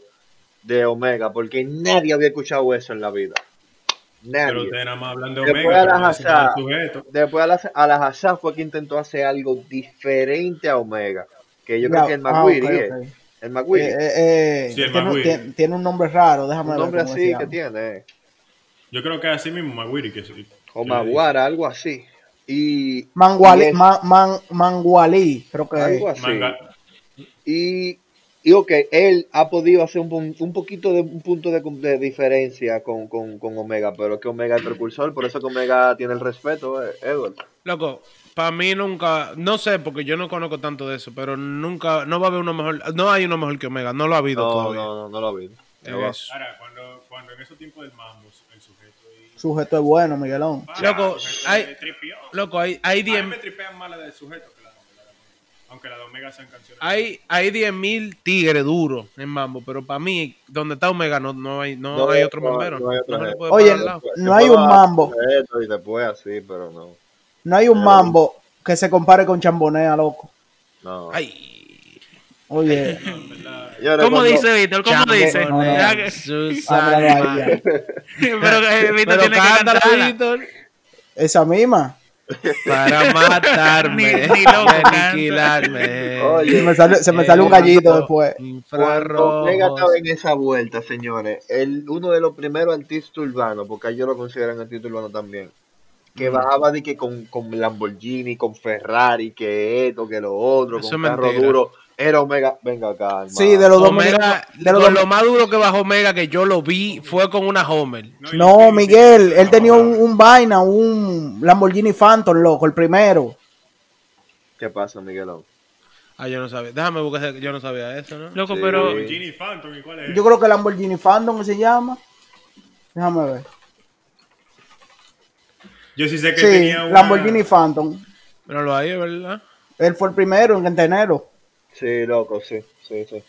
de Omega, porque nadie había escuchado eso en la vida. Pero Nadie. ustedes nada más hablan de Después Omega. a pero la no dicen nada Hazá, del sujeto. después a la, a la Hazá fue que intentó hacer algo diferente a Omega. Que yo creo que el ah, Maguiri ok, es. ok. El Maguiri. Eh, eh, eh, Sí, el tiene, Maguire. tiene- tiene un nombre raro, déjame un ver nombre así que tiene. eh. Yo creo que así mismo Maguiri que sí. O Maguara, algo así. Y... Manguali, y es- Man- Man- Mangualí, creo que algo es. así. Manga- Y, y ok, él ha podido hacer un, pun- un poquito de un punto de, de diferencia con, con, con Omega, pero es que Omega es el precursor, por eso que Omega tiene el respeto, eh, Edward. Loco, para mí nunca, no sé, porque yo no conozco tanto de eso, pero nunca, no va a haber uno mejor, no hay uno mejor que Omega, no lo ha habido No, todavía. no, no, no lo en eso. Ahora, cuando, cuando en esos tiempos del mambo. Sujeto es bueno, Miguelón. Loco, el sujeto hay-. Loco, hay, hay A mí 10, me tripean más la del sujeto que la la- Aunque las de Omega sean canciones. Hay, hay 10.000 tigres duros en mambo, pero para mí, donde está Omega, no, no hay, no, No, hay otro no, mambero. no hay Oye, no hay un mambo. Y después así, pero no. No hay un mambo que se compare con Chambonea, loco. No. Ay, Oye, ¿Cómo dice Víctor? ¿Cómo Chambo, dice? Pero eh, Víctor Pero tiene que cantarla. Víctor. esa misma. Para matarme, Ni- ni loco aniquilarme. Oye, Se me sale, se me sale un gallito después. Cuando Omega Infrarrojos. estaba en esa vuelta, señores, el, uno de los primeros artistas urbanos, porque ellos lo consideran artista urbano también, que bajaba de que con, con Lamborghini, con Ferrari, que esto, que lo otro, Eso con carro mentira. duro, era Omega, venga acá, hermano. Sí, de los Omega, dominicanos. De los lo más duro que bajó Omega que yo lo vi fue con una Homer. No, Miguel, él tenía un, un vaina, un Lamborghini Phantom, loco, el primero. ¿Qué pasa, Miguelón? Ah, yo no sabía. Déjame buscar, ese- yo no sabía eso, ¿no? Loco, Sí. pero Genie Phantom, ¿y cuál es? Yo creo que Lamborghini Phantom se llama. Déjame ver. Yo sí sé que Sí, tenía una... Lamborghini Phantom. Míralo ahí, ¿verdad? Él fue el primero en enero. Sí, loco, sí, sí, sí.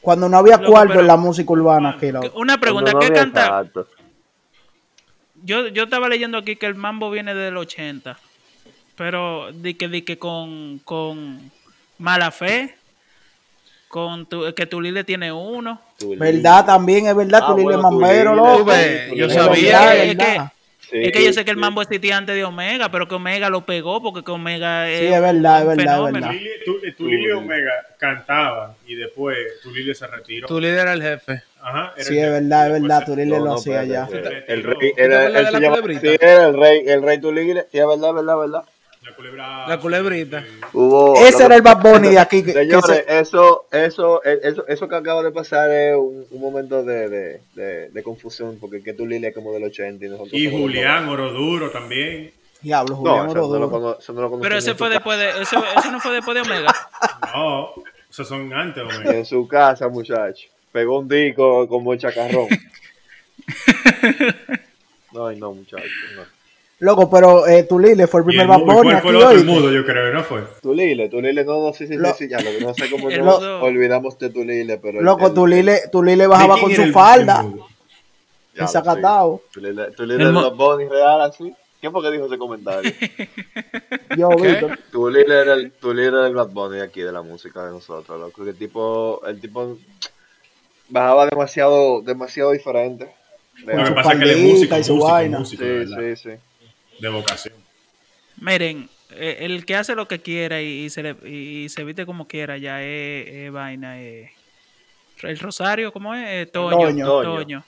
Cuando no había Loco, cuarto pero- en la música urbana aquí, loco. una pregunta, ¿qué canta? Yo, yo estaba leyendo aquí que el mambo viene del 80, pero di que, di que con, con mala fe, con tu, que Tulile tiene uno. Verdad, también es verdad, Ah, tú bueno, Mambero, Tulile, loco. Yo Es sabía que- es verdad. Sí, es que yo sé que el mambo existía antes de Omega, pero que Omega lo pegó porque que Omega Sí, es verdad, es verdad, es verdad. Tulile- Tu- Tulile y Omega cantaban y después Tulile se retiró. Tu líder era el jefe. Ajá, era Sí, es verdad, es verdad, Tulile No, lo hacía ya. El rey, ¿Tú te era, el rey, el rey Tulile, sí, es verdad, verdad, verdad. La culebra. La culebrita. sí. Hubo, Ese lo era el Bad Bunny de aquí. Señores, se- eso, eso, eh, eso, eso que acaba de pasar es un, un momento de, de, de, de confusión, porque que Tulile es como del 80 y nosotros Y Julián Oroduro también. Diablo, 90. Julián No, eso no, lo Oroduro. eso no lo Pero ese fue después de, ese, ese no fue después de Omega. No, esos son antes, Omega. En su casa, muchacho. Pegó un disco como el chacarrón. No, ay, no, muchacho. No. Loco, pero eh, Tulile fue el primer Bad Bunny fue el otro mudo, yo creo, ¿no fue? Tulile, Tulile, no, no, sí, sí, Lo- sí, sí, ya, lo que no sé cómo olvidamos de Tulile, pero... Loco, el- Tulile, Tulile ¿De bajaba con su falda. ya, ensacatado. sí. Tulile, Tulile El los Bunny real, así. ¿Quién fue que dijo ese comentario? Yo. Víctor. Tulile era el, Tulile era el Bad Bunny aquí de la música de nosotros, loco. El tipo, el tipo bajaba demasiado, demasiado diferente. Lo que pasa es que él es músico, y su músico, vaina. músico, sí, sí, sí. De vocación. Miren, eh, el que hace lo que quiera y, y se, le, y se viste como quiera ya es, es vaina. eh. El Rosario, ¿cómo es? Eh, Toño. Toño. Toño.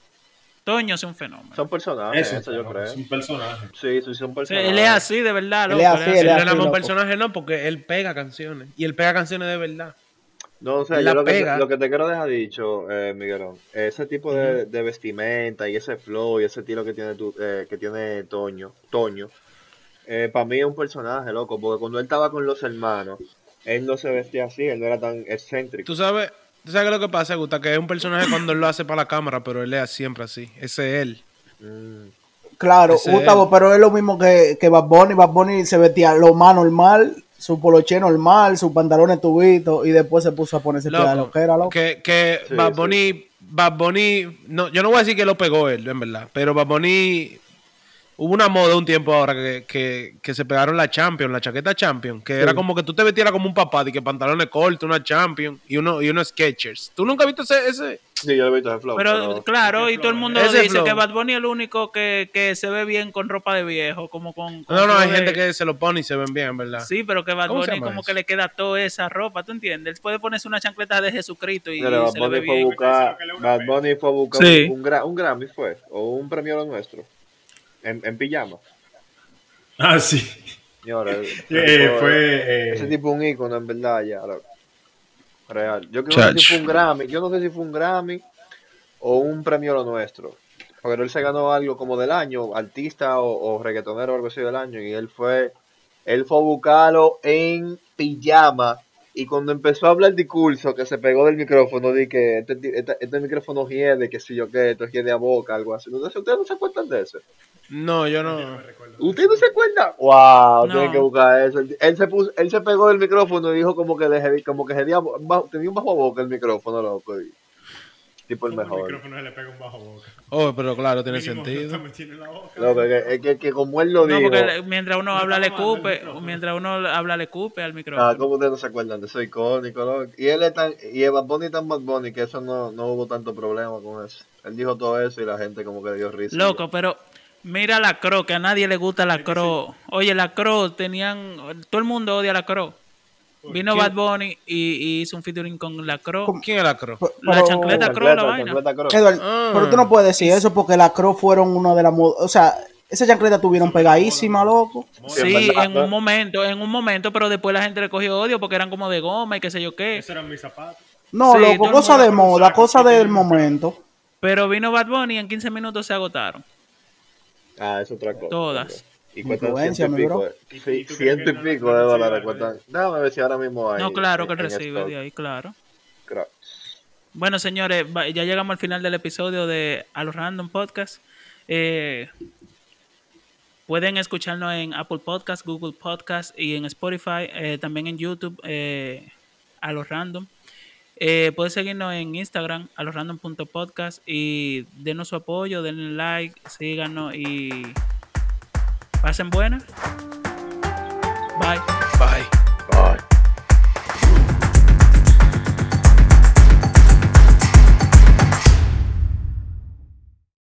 Toño. es un fenómeno. Son personajes, Eso, eso yo creo. es un personaje. Sí, sí, son personajes. él es así, de verdad. Él loco, es así, él Él es no así, es un loco. personaje, no, porque él pega canciones. Y él pega canciones de verdad. No, o sea, La yo lo que, lo que te quiero dejar dicho, eh, Miguelón, ese tipo de, de vestimenta y ese flow y ese estilo que tiene tu, eh, que tiene Toño, Toño, para mí es un personaje, loco, porque cuando él estaba con los hermanos, él no se vestía así, él no era tan excéntrico. Tú sabes, tú sabes lo que pasa, Gusta, que es un personaje cuando él lo hace para la cámara, pero él es siempre así. Ese es él. Mm, Claro, Ese Gustavo, es. pero es lo mismo que, que Bad Bunny. Bad Bunny se vestía lo más normal, su poloche normal, sus pantalones tubitos, y después se puso a ponerse pila de lo que era, loco. Que, que Sí, Bad sí. Bunny, Bad Bunny, no, yo no voy a decir que lo pegó él, en verdad, pero Bad Bunny, hubo una moda un tiempo ahora que, que, que se pegaron la Champion, la chaqueta Champion, que era como que tú te vestieras como un papá, de que pantalones cortos, una Champion y uno y unos Skechers. ¿Tú nunca has visto ese? ese? Sí, yo lo he visto ese flow. Pero claro, y todo el mundo dice flow. que Bad Bunny es el único que, que se ve bien con ropa de viejo, como con... con No, no, hay de- gente que se lo pone y se ven bien, en verdad. Sí, pero que Bad ¿Cómo se Bunny como eso? que le queda toda esa ropa, ¿tú entiendes? Él puede ponerse una chancleta de Jesucristo y, Bad se le ve Bunny fue a bien. buscar, le Bad. Bunny fue a buscar Sí. un, gra- un Grammy, fue, o un premio lo nuestro, en, en pijama. Ah, sí. Señora, Eh, ese fue. eh, Ese tipo es un ícono, en verdad, ya. loco. Real. Yo creo que si fue un Grammy. Yo no sé si fue un Grammy o un premio lo nuestro. Pero él se ganó algo como del año, artista o, o reggaetonero o algo así del año. Y él fue, él fue a buscarlo en pijama Y cuando empezó a hablar el discurso, que se pegó del micrófono, di que este, este, este micrófono hiede, que si yo qué, esto hiede a boca, algo así. Entonces, ¿ustedes no se acuerdan de eso? No, yo no. ¿Ustedes no se acuerdan? ¡Wow! No. Tienen que buscar eso. Él, él se puso, él se pegó del micrófono y dijo como que, le, como que bajo- tenía un bajo boca el micrófono, loco. Y, tipo el mejor. El micrófono se le pega un bajo boca. Oh, pero claro, tiene Mínimo, sentido. no. Loco, es que, es que, que como él lo No, dijo. porque mientras uno No habla le cupe, mientras uno habla le cupe al micrófono. Ah, ¿cómo ustedes no se acuerdan de eso? Icónico, loco. Y él es tan, y el Bad Bunny tan Bad Bunny que eso no, no hubo tanto problema con eso. Él dijo todo eso y la gente como que le dio risa. Loco, pero mira la Cro, que a nadie le gusta la Cro. Oye, la Cro tenían. Todo el mundo odia la Cro. Vino ¿Quién? Bad Bunny y, y hizo un featuring con la Cro. ¿Quién es la Cro? Pero- La chancleta Cro, la vaina. chancleta Crow. Edward, Ah. pero tú no puedes decir eso porque las Crow fueron una de las. mo- O sea, esas chancletas tuvieron pegadísimas, loco. Sí, en un momento, en un momento, pero después la gente le cogió odio porque eran como de goma y qué sé yo qué. Esos eran mis zapatos. No, Sí, loco, cosa de con moda, cosa del momento. Pero vino Bad Bunny y en 15 minutos se agotaron. Ah, es otra cosa. Todas. Y cuestan ciento y pico. bro. de- ¿Y- sí, y tú crees ciento y no- pico de dólares cuestan. Déjame ver si ahora mismo hay. No, claro que en- recibe de ahí, claro. Bueno, señores, ya llegamos al final del episodio de A los Random Podcast. Eh, pueden escucharnos en Apple Podcast, Google Podcast y en Spotify, eh, también en YouTube, eh, A los Random. Eh, pueden seguirnos en Instagram, a los random.podcast y denos su apoyo, denle like, síganos y pasen buenas. Bye. Bye.